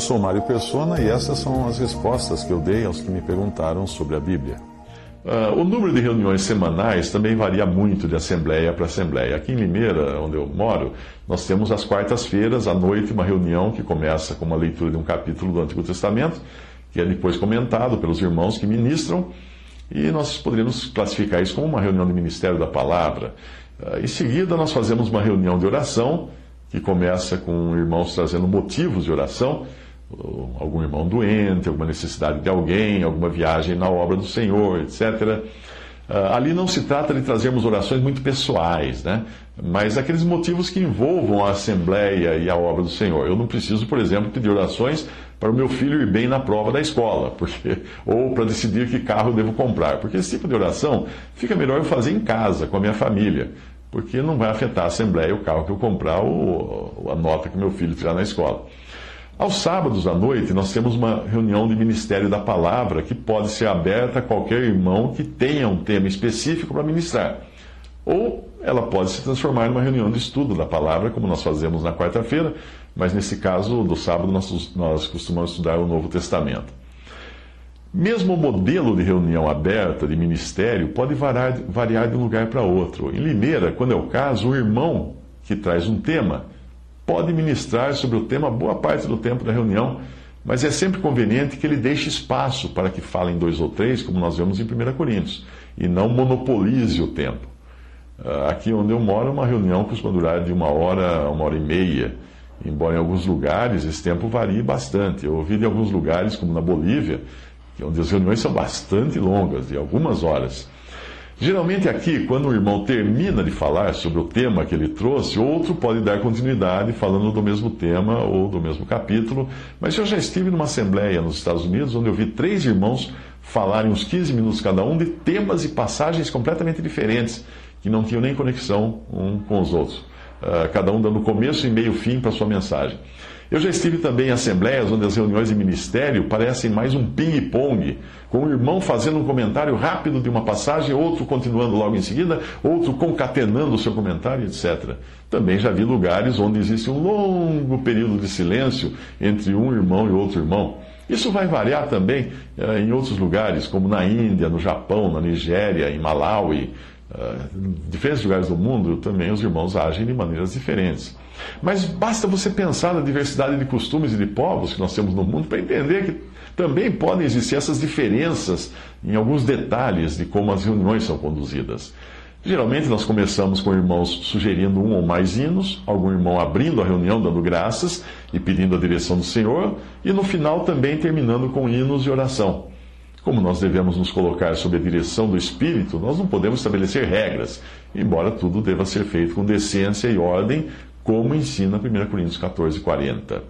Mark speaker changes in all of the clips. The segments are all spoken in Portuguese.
Speaker 1: Eu sou Mário Persona e essas são as respostas que eu dei aos que me perguntaram sobre a Bíblia. Uh, o número de reuniões semanais também varia muito de assembleia para assembleia. Aqui em Limeira, onde eu moro, nós temos às quartas-feiras, à noite, uma reunião que começa com uma leitura de um capítulo do Antigo Testamento, que é depois comentado pelos irmãos que ministram, e nós poderíamos classificar isso como uma reunião de ministério da palavra. Uh, em seguida, nós fazemos uma reunião de oração, que começa com irmãos trazendo motivos de oração algum irmão doente, alguma necessidade de alguém, alguma viagem na obra do Senhor, etc. Uh, ali não se trata de trazermos orações muito pessoais, né? mas aqueles motivos que envolvam a Assembleia e a obra do Senhor. Eu não preciso, por exemplo, pedir orações para o meu filho ir bem na prova da escola, porque, ou para decidir que carro devo comprar, porque esse tipo de oração fica melhor eu fazer em casa, com a minha família, porque não vai afetar a Assembleia o carro que eu comprar ou a nota que meu filho tirar na escola. Aos sábados à noite, nós temos uma reunião de Ministério da Palavra que pode ser aberta a qualquer irmão que tenha um tema específico para ministrar. Ou ela pode se transformar em uma reunião de estudo da palavra, como nós fazemos na quarta-feira, mas nesse caso, do sábado, nós, nós costumamos estudar o Novo Testamento. Mesmo o modelo de reunião aberta, de ministério, pode variar, variar de um lugar para outro. Em Limeira, quando é o caso, o irmão que traz um tema pode ministrar sobre o tema boa parte do tempo da reunião, mas é sempre conveniente que ele deixe espaço para que falem dois ou três, como nós vemos em 1 Coríntios, e não monopolize o tempo. Ah, aqui onde eu moro, uma reunião costuma durar de uma hora a uma hora e meia, embora em alguns lugares esse tempo varie bastante. Eu ouvi de alguns lugares, como na Bolívia, onde as reuniões são bastante longas, de algumas horas. Geralmente aqui, quando o irmão termina de falar sobre o tema que ele trouxe, outro pode dar continuidade falando do mesmo tema ou do mesmo capítulo. Mas eu já estive numa assembleia nos Estados Unidos onde eu vi três irmãos falarem uns 15 minutos cada um de temas e passagens completamente diferentes, que não tinham nem conexão um com os outros. Uh, cada um dando começo e meio fim para sua mensagem. Eu já estive também em assembleias onde as reuniões de ministério parecem mais um ping-pong, com um irmão fazendo um comentário rápido de uma passagem, outro continuando logo em seguida, outro concatenando o seu comentário, etc. Também já vi lugares onde existe um longo período de silêncio entre um irmão e outro irmão. Isso vai variar também uh, em outros lugares, como na Índia, no Japão, na Nigéria, em Malawi. Uh, em diferentes lugares do mundo, também os irmãos agem de maneiras diferentes. Mas basta você pensar na diversidade de costumes e de povos que nós temos no mundo para entender que também podem existir essas diferenças em alguns detalhes de como as reuniões são conduzidas. Geralmente nós começamos com irmãos sugerindo um ou mais hinos, algum irmão abrindo a reunião, dando graças e pedindo a direção do Senhor, e no final também terminando com hinos e oração. Como nós devemos nos colocar sob a direção do Espírito, nós não podemos estabelecer regras, embora tudo deva ser feito com decência e ordem, como ensina 1 Coríntios 14, 40.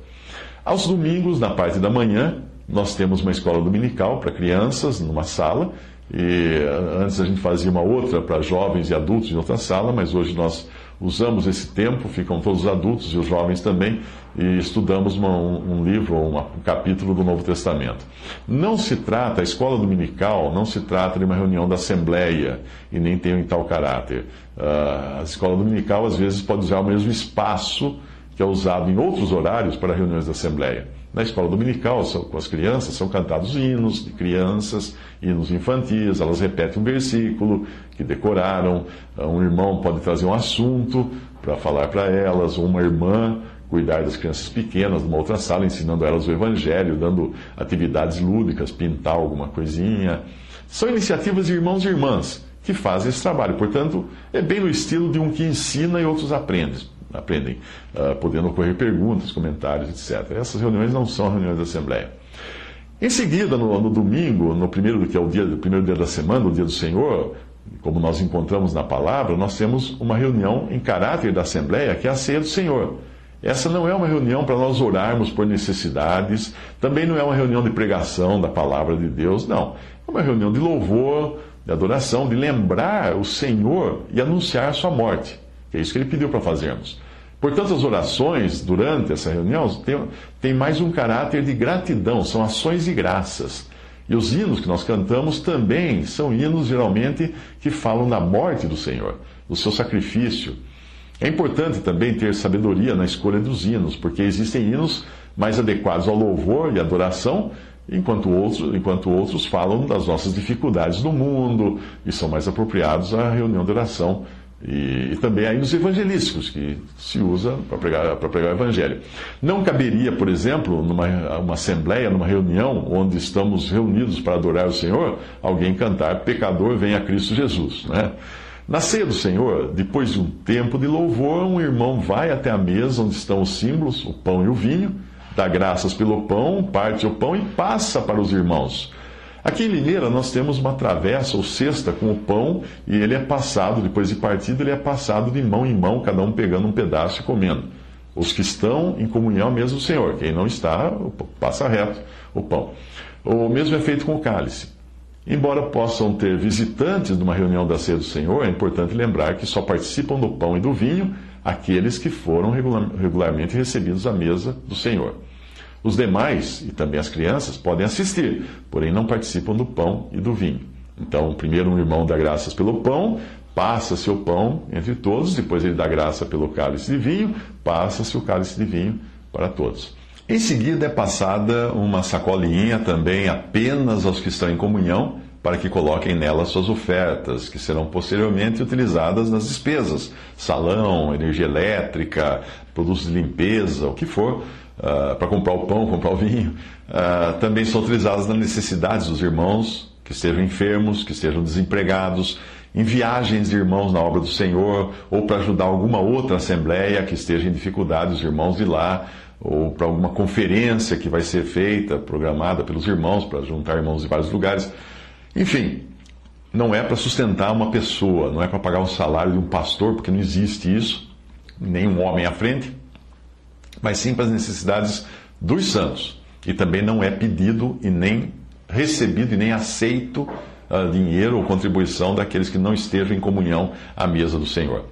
Speaker 1: Aos domingos, na parte da manhã, nós temos uma escola dominical para crianças, numa sala, e antes a gente fazia uma outra para jovens e adultos em outra sala, mas hoje nós usamos esse tempo, ficam todos os adultos e os jovens também, e estudamos uma, um, um, livro, uma, um capítulo do Novo Testamento. Não se trata, a escola dominical não se trata de uma reunião da Assembleia, e nem tem em tal caráter. Uh, a escola dominical às vezes pode usar o mesmo espaço que é usado em outros horários para reuniões da Assembleia. Na escola dominical, com as crianças, são cantados hinos de crianças, hinos infantis, elas repetem um versículo que decoraram. Um irmão pode trazer um assunto para falar para elas, ou uma irmã cuidar das crianças pequenas numa outra sala, ensinando elas o evangelho, dando atividades lúdicas, pintar alguma coisinha. São iniciativas de irmãos e irmãs que fazem esse trabalho. Portanto, é bem no estilo de um que ensina e outros aprendem aprendem, uh, podendo ocorrer perguntas, comentários, etc. Essas reuniões não são reuniões da Assembleia. Em seguida, no, no domingo, no primeiro que é o dia, o primeiro dia da semana, o dia do Senhor, como nós encontramos na palavra, nós temos uma reunião em caráter da Assembleia, que é a ceia do Senhor. Essa não é uma reunião para nós orarmos por necessidades, também não é uma reunião de pregação da palavra de Deus, não. É uma reunião de louvor, de adoração, de lembrar o Senhor e anunciar a sua morte, é isso que ele pediu para fazermos. Portanto, as orações durante essa reunião têm, têm mais um caráter de gratidão, são ações de graças. E os hinos que nós cantamos também são hinos, geralmente, que falam da morte do Senhor, do seu sacrifício. É importante também ter sabedoria na escolha dos hinos, porque existem hinos mais adequados ao louvor e adoração, enquanto outros, enquanto outros falam das nossas dificuldades no mundo e são mais apropriados à reunião de oração e, e, também aí nos evangelísticos, que se usa para pregar, pregar o evangelho. Não caberia, por exemplo, numa uma assembleia, numa reunião, onde estamos reunidos para adorar o Senhor, alguém cantar Pecador, vem a Cristo Jesus. Né? Na ceia do Senhor, depois de um tempo de louvor, um irmão vai até a mesa onde estão os símbolos, o pão e o vinho, dá graças pelo pão, parte o pão e passa para os irmãos. Aqui em Limeira nós temos uma travessa ou cesta com o pão e ele é passado, depois de partido, ele é passado de mão em mão, cada um pegando um pedaço e comendo. Os que estão em comunhão mesmo o Senhor, quem não está, passa reto o pão. O mesmo é feito com o cálice. Embora possam ter visitantes numa reunião da ceia do Senhor, é importante lembrar que só participam do pão e do vinho aqueles que foram regularmente recebidos à mesa do Senhor. Os demais, e também as crianças, podem assistir, porém não participam do pão e do vinho. Então, primeiro um irmão dá graças pelo pão, passa-se o pão entre todos, depois ele dá graça pelo cálice de vinho, passa-se o cálice de vinho para todos. Em seguida é passada uma sacolinha também apenas aos que estão em comunhão, para que coloquem nela suas ofertas, que serão posteriormente utilizadas nas despesas, salão, energia elétrica, produtos de limpeza, o que for, uh, para comprar o pão, comprar o vinho, uh, também são utilizadas nas necessidades dos irmãos que estejam enfermos, que estejam desempregados, em viagens de irmãos na obra do Senhor, ou para ajudar alguma outra assembleia que esteja em dificuldade, os irmãos de lá, ou para alguma conferência que vai ser feita, programada pelos irmãos, para juntar irmãos de vários lugares. Enfim, não é para sustentar uma pessoa, não é para pagar o salário de um pastor, porque não existe isso, nem um homem à frente mas sim para as necessidades dos santos. E também não é pedido e nem recebido e nem aceito uh, dinheiro ou contribuição daqueles que não estejam em comunhão à mesa do Senhor.